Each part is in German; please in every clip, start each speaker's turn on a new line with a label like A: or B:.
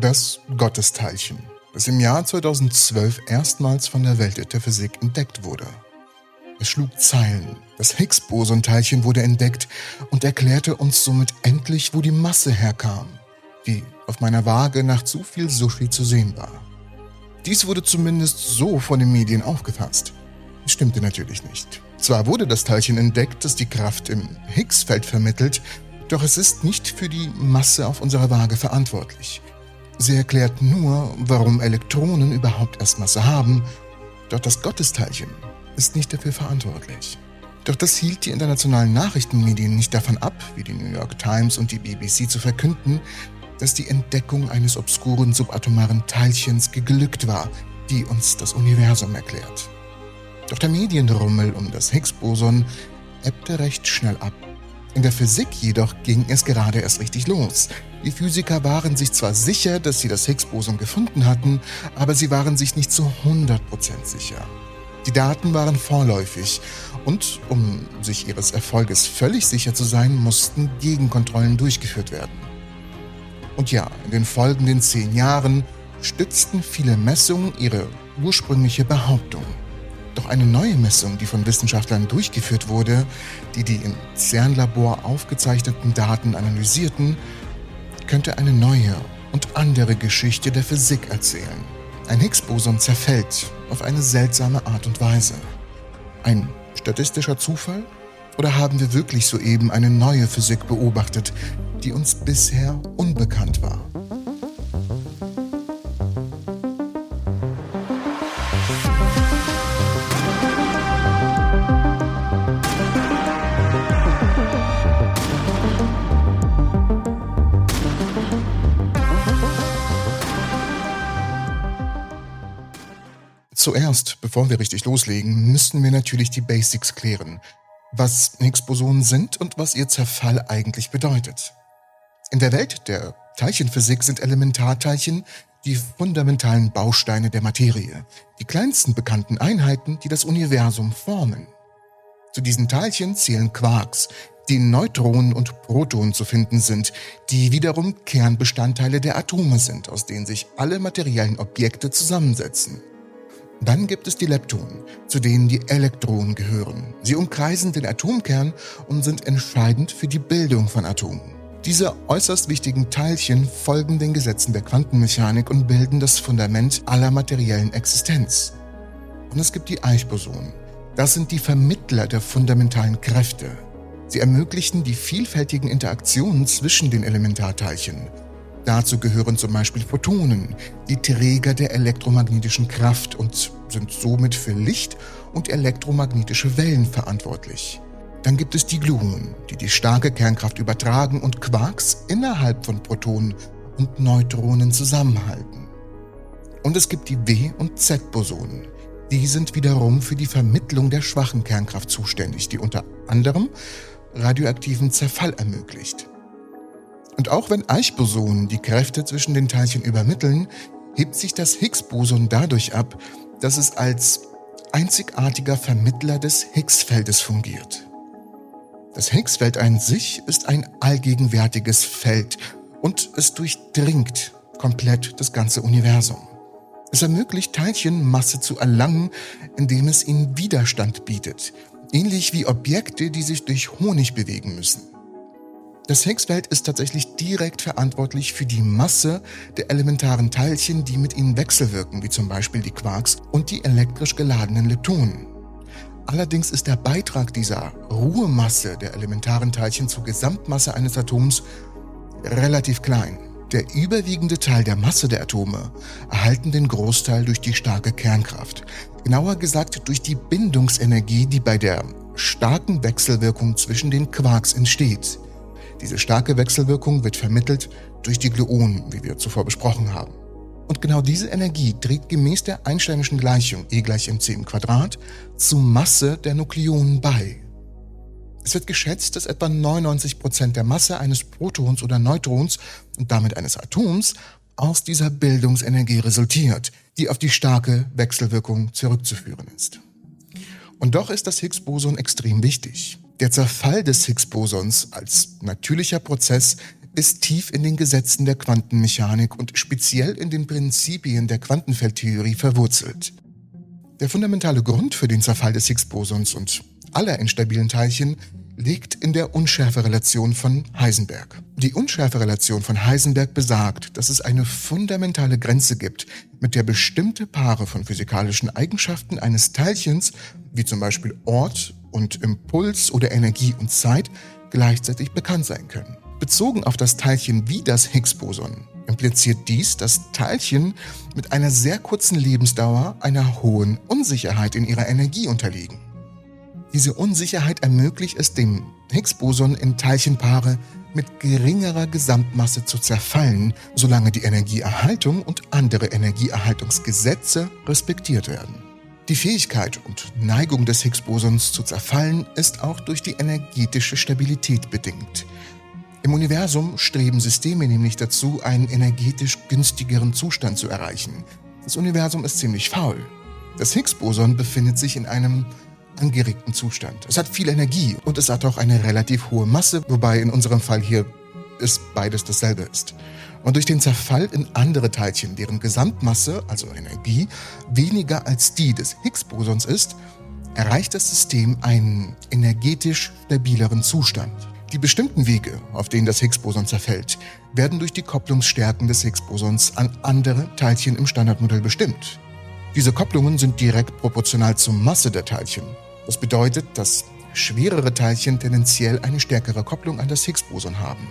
A: Das Gottesteilchen, das im Jahr 2012 erstmals von der Welt der Physik entdeckt wurde. Es schlug Zeilen. Das Higgs-Boson-Teilchen wurde entdeckt und erklärte uns somit endlich, wo die Masse herkam, die auf meiner Waage nach zu viel Sushi zu sehen war. Dies wurde zumindest so von den Medien aufgefasst. Es stimmte natürlich nicht. Zwar wurde das Teilchen entdeckt, das die Kraft im Higgs-Feld vermittelt, doch es ist nicht für die Masse auf unserer Waage verantwortlich. Sie erklärt nur, warum Elektronen überhaupt erst Masse haben, doch das Gottesteilchen ist nicht dafür verantwortlich. Doch das hielt die internationalen Nachrichtenmedien nicht davon ab, wie die New York Times und die BBC zu verkünden, dass die Entdeckung eines obskuren subatomaren Teilchens geglückt war, die uns das Universum erklärt. Doch der Medienrummel um das Higgs-Boson ebbte recht schnell ab. In der Physik jedoch ging es gerade erst richtig los. Die Physiker waren sich zwar sicher, dass sie das Higgs-Boson gefunden hatten, aber sie waren sich nicht zu 100% sicher. Die Daten waren vorläufig und, um sich ihres Erfolges völlig sicher zu sein, mussten Gegenkontrollen durchgeführt werden. Und ja, in den folgenden zehn Jahren stützten viele Messungen ihre ursprüngliche Behauptung. Doch eine neue Messung, die von Wissenschaftlern durchgeführt wurde, die die im CERN-Labor aufgezeichneten Daten analysierten, könnte eine neue und andere Geschichte der Physik erzählen. Ein Higgs-Boson zerfällt auf eine seltsame Art und Weise. Ein statistischer Zufall? Oder haben wir wirklich soeben eine neue Physik beobachtet, die uns bisher unbekannt war? Zuerst, bevor wir richtig loslegen, müssten wir natürlich die Basics klären. Was Higgs-Bosonen sind und was ihr Zerfall eigentlich bedeutet. In der Welt der Teilchenphysik sind Elementarteilchen die fundamentalen Bausteine der Materie, die kleinsten bekannten Einheiten, die das Universum formen. Zu diesen Teilchen zählen Quarks, die in Neutronen und Protonen zu finden sind, die wiederum Kernbestandteile der Atome sind, aus denen sich alle materiellen Objekte zusammensetzen. Dann gibt es die Leptonen, zu denen die Elektronen gehören. Sie umkreisen den Atomkern und sind entscheidend für die Bildung von Atomen. Diese äußerst wichtigen Teilchen folgen den Gesetzen der Quantenmechanik und bilden das Fundament aller materiellen Existenz. Und es gibt die Eichbosonen. Das sind die Vermittler der fundamentalen Kräfte. Sie ermöglichen die vielfältigen Interaktionen zwischen den Elementarteilchen Dazu gehören zum Beispiel Photonen, die Träger der elektromagnetischen Kraft und sind somit für Licht und elektromagnetische Wellen verantwortlich. Dann gibt es die Gluonen, die die starke Kernkraft übertragen und Quarks innerhalb von Protonen und Neutronen zusammenhalten. Und es gibt die W- und Z-Bosonen. Die sind wiederum für die Vermittlung der schwachen Kernkraft zuständig, die unter anderem radioaktiven Zerfall ermöglicht. Und auch wenn Eichbosonen die Kräfte zwischen den Teilchen übermitteln, hebt sich das Higgs-Boson dadurch ab, dass es als einzigartiger Vermittler des Higgs-Feldes fungiert. Das Higgs-Feld an sich ist ein allgegenwärtiges Feld und es durchdringt komplett das ganze Universum. Es ermöglicht Teilchen Masse zu erlangen, indem es ihnen Widerstand bietet, ähnlich wie Objekte, die sich durch Honig bewegen müssen. Das Higgsfeld ist tatsächlich direkt verantwortlich für die Masse der elementaren Teilchen, die mit ihnen wechselwirken, wie zum Beispiel die Quarks und die elektrisch geladenen Leptonen. Allerdings ist der Beitrag dieser Ruhemasse der elementaren Teilchen zur Gesamtmasse eines Atoms relativ klein. Der überwiegende Teil der Masse der Atome erhalten den Großteil durch die starke Kernkraft. Genauer gesagt durch die Bindungsenergie, die bei der starken Wechselwirkung zwischen den Quarks entsteht. Diese starke Wechselwirkung wird vermittelt durch die Gluonen, wie wir zuvor besprochen haben. Und genau diese Energie trägt gemäß der Einsteinischen Gleichung E gleich mc im Quadrat zur Masse der Nukleonen bei. Es wird geschätzt, dass etwa 99 Prozent der Masse eines Protons oder Neutrons und damit eines Atoms aus dieser Bildungsenergie resultiert, die auf die starke Wechselwirkung zurückzuführen ist. Und doch ist das Higgs-Boson extrem wichtig. Der Zerfall des Higgs-Bosons als natürlicher Prozess ist tief in den Gesetzen der Quantenmechanik und speziell in den Prinzipien der Quantenfeldtheorie verwurzelt. Der fundamentale Grund für den Zerfall des Higgs-Bosons und aller instabilen Teilchen liegt in der Unschärferelation von Heisenberg. Die Unschärferelation von Heisenberg besagt, dass es eine fundamentale Grenze gibt, mit der bestimmte Paare von physikalischen Eigenschaften eines Teilchens, wie zum Beispiel Ort und Impuls oder Energie und Zeit, gleichzeitig bekannt sein können. Bezogen auf das Teilchen wie das Higgs-Boson impliziert dies, dass Teilchen mit einer sehr kurzen Lebensdauer einer hohen Unsicherheit in ihrer Energie unterliegen. Diese Unsicherheit ermöglicht es dem Higgs-Boson in Teilchenpaare mit geringerer Gesamtmasse zu zerfallen, solange die Energieerhaltung und andere Energieerhaltungsgesetze respektiert werden. Die Fähigkeit und Neigung des Higgs-Bosons zu zerfallen ist auch durch die energetische Stabilität bedingt. Im Universum streben Systeme nämlich dazu, einen energetisch günstigeren Zustand zu erreichen. Das Universum ist ziemlich faul. Das Higgs-Boson befindet sich in einem angeregten Zustand. Es hat viel Energie und es hat auch eine relativ hohe Masse, wobei in unserem Fall hier ist beides dasselbe ist. Und durch den Zerfall in andere Teilchen, deren Gesamtmasse, also Energie, weniger als die des Higgs-Bosons ist, erreicht das System einen energetisch stabileren Zustand. Die bestimmten Wege, auf denen das Higgs-Boson zerfällt, werden durch die Kopplungsstärken des Higgs-Bosons an andere Teilchen im Standardmodell bestimmt. Diese Kopplungen sind direkt proportional zur Masse der Teilchen. Das bedeutet, dass schwerere Teilchen tendenziell eine stärkere Kopplung an das Higgs-Boson haben.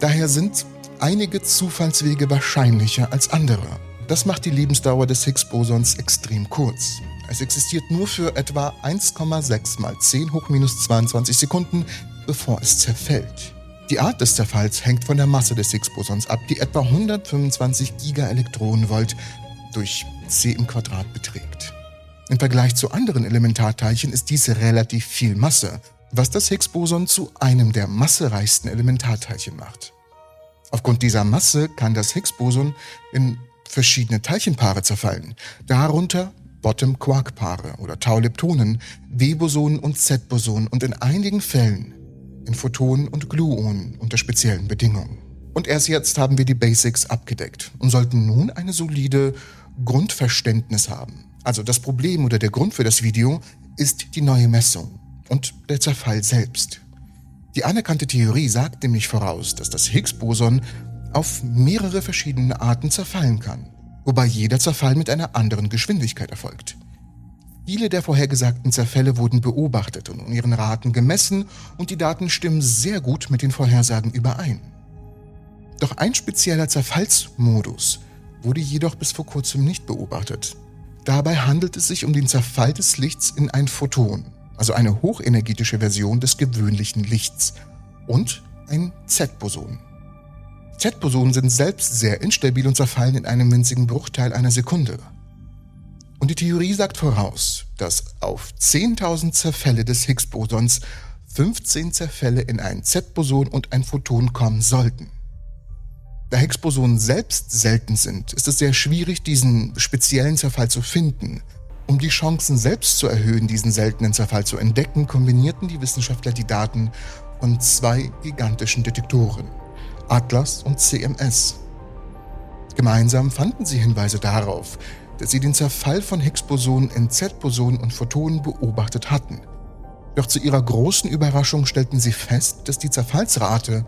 A: Daher sind einige Zufallswege wahrscheinlicher als andere. Das macht die Lebensdauer des Higgs-Bosons extrem kurz. Es existiert nur für etwa 1,6 mal 10 hoch minus 22 Sekunden, bevor es zerfällt. Die Art des Zerfalls hängt von der Masse des Higgs-Bosons ab, die etwa 125 Gigaelektronenvolt durch c im Quadrat beträgt. Im Vergleich zu anderen Elementarteilchen ist dies relativ viel Masse, was das Higgs-Boson zu einem der massereichsten Elementarteilchen macht. Aufgrund dieser Masse kann das Higgs-Boson in verschiedene Teilchenpaare zerfallen, darunter Bottom-Quark-Paare oder Tau-Leptonen, W-Bosonen und Z-Bosonen und in einigen Fällen in Photonen und Gluonen unter speziellen Bedingungen. Und erst jetzt haben wir die Basics abgedeckt und sollten nun eine solide Grundverständnis haben. Also das Problem oder der Grund für das Video ist die neue Messung und der Zerfall selbst. Die anerkannte Theorie sagt nämlich voraus, dass das Higgs-Boson auf mehrere verschiedene Arten zerfallen kann, wobei jeder Zerfall mit einer anderen Geschwindigkeit erfolgt. Viele der vorhergesagten Zerfälle wurden beobachtet und in ihren Raten gemessen und die Daten stimmen sehr gut mit den Vorhersagen überein. Doch ein spezieller Zerfallsmodus wurde jedoch bis vor kurzem nicht beobachtet. Dabei handelt es sich um den Zerfall des Lichts in ein Photon, also eine hochenergetische Version des gewöhnlichen Lichts, und ein Z-Boson. Z-Bosonen sind selbst sehr instabil und zerfallen in einem winzigen Bruchteil einer Sekunde. Und die Theorie sagt voraus, dass auf 10.000 Zerfälle des Higgs-Bosons 15 Zerfälle in ein Z-Boson und ein Photon kommen sollten. Da Higgs-Bosonen selbst selten sind, ist es sehr schwierig, diesen speziellen Zerfall zu finden. Um die Chancen selbst zu erhöhen, diesen seltenen Zerfall zu entdecken, kombinierten die Wissenschaftler die Daten von zwei gigantischen Detektoren, Atlas und CMS. Gemeinsam fanden sie Hinweise darauf, dass sie den Zerfall von Higgs-Bosonen in Z-Bosonen und Photonen beobachtet hatten. Doch zu ihrer großen Überraschung stellten sie fest, dass die Zerfallsrate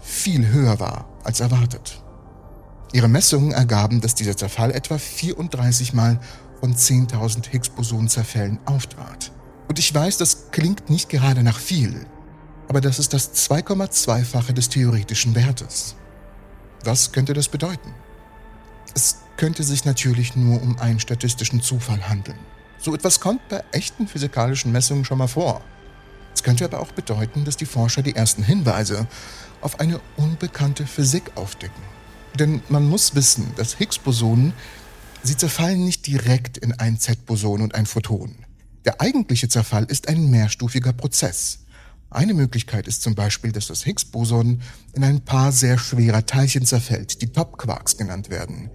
A: viel höher war als erwartet. Ihre Messungen ergaben, dass dieser Zerfall etwa 34 Mal von 10.000 Higgs-Boson-Zerfällen auftrat. Und ich weiß, das klingt nicht gerade nach viel, aber das ist das 2,2-fache des theoretischen Wertes. Was könnte das bedeuten? Es könnte sich natürlich nur um einen statistischen Zufall handeln. So etwas kommt bei echten physikalischen Messungen schon mal vor. Es könnte aber auch bedeuten, dass die Forscher die ersten Hinweise auf eine unbekannte Physik aufdecken. Denn man muss wissen, dass Higgs-Bosonen, sie zerfallen nicht direkt in ein Z-Boson und ein Photon. Der eigentliche Zerfall ist ein mehrstufiger Prozess. Eine Möglichkeit ist zum Beispiel, dass das Higgs-Boson in ein paar sehr schwerer Teilchen zerfällt, die Top-Quarks genannt werden.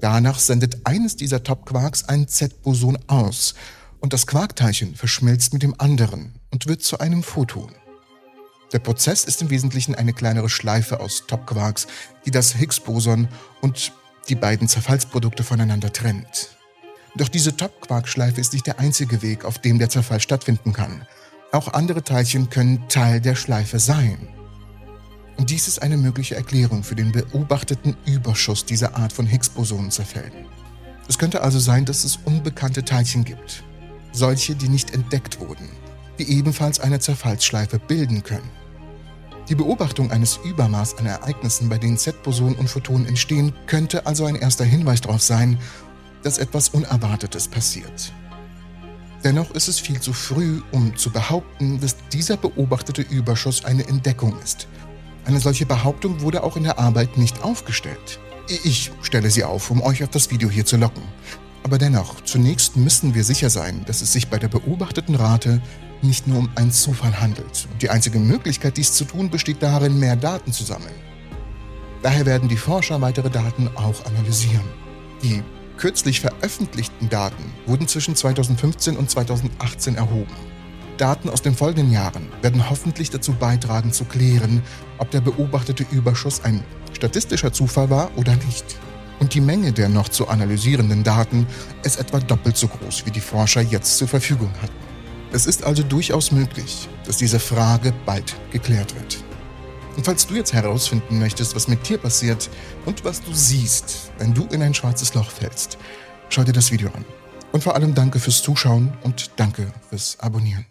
A: Danach sendet eines dieser Top-Quarks ein Z-Boson aus und das Quarkteilchen verschmilzt mit dem anderen und wird zu einem Photon. Der Prozess ist im Wesentlichen eine kleinere Schleife aus Topquarks, die das Higgs-Boson und die beiden Zerfallsprodukte voneinander trennt. Doch diese Top-Quark-Schleife ist nicht der einzige Weg, auf dem der Zerfall stattfinden kann. Auch andere Teilchen können Teil der Schleife sein. Und dies ist eine mögliche Erklärung für den beobachteten Überschuss dieser Art von Higgs-Bosonen-Zerfällen. Es könnte also sein, dass es unbekannte Teilchen gibt. Solche, die nicht entdeckt wurden, die ebenfalls eine Zerfallsschleife bilden können. Die Beobachtung eines Übermaß an Ereignissen, bei denen Z-Bosonen und Photonen entstehen, könnte also ein erster Hinweis darauf sein, dass etwas Unerwartetes passiert. Dennoch ist es viel zu früh, um zu behaupten, dass dieser beobachtete Überschuss eine Entdeckung ist. Eine solche Behauptung wurde auch in der Arbeit nicht aufgestellt. Ich stelle sie auf, um euch auf das Video hier zu locken. Aber dennoch, zunächst müssen wir sicher sein, dass es sich bei der beobachteten Rate nicht nur um einen Zufall handelt. Und die einzige Möglichkeit, dies zu tun, besteht darin, mehr Daten zu sammeln. Daher werden die Forscher weitere Daten auch analysieren. Die kürzlich veröffentlichten Daten wurden zwischen 2015 und 2018 erhoben. Daten aus den folgenden Jahren werden hoffentlich dazu beitragen zu klären, ob der beobachtete Überschuss ein statistischer Zufall war oder nicht. Und die Menge der noch zu analysierenden Daten ist etwa doppelt so groß, wie die Forscher jetzt zur Verfügung hatten. Es ist also durchaus möglich, dass diese Frage bald geklärt wird. Und falls du jetzt herausfinden möchtest, was mit dir passiert und was du siehst, wenn du in ein schwarzes Loch fällst, schau dir das Video an. Und vor allem danke fürs Zuschauen und danke fürs Abonnieren.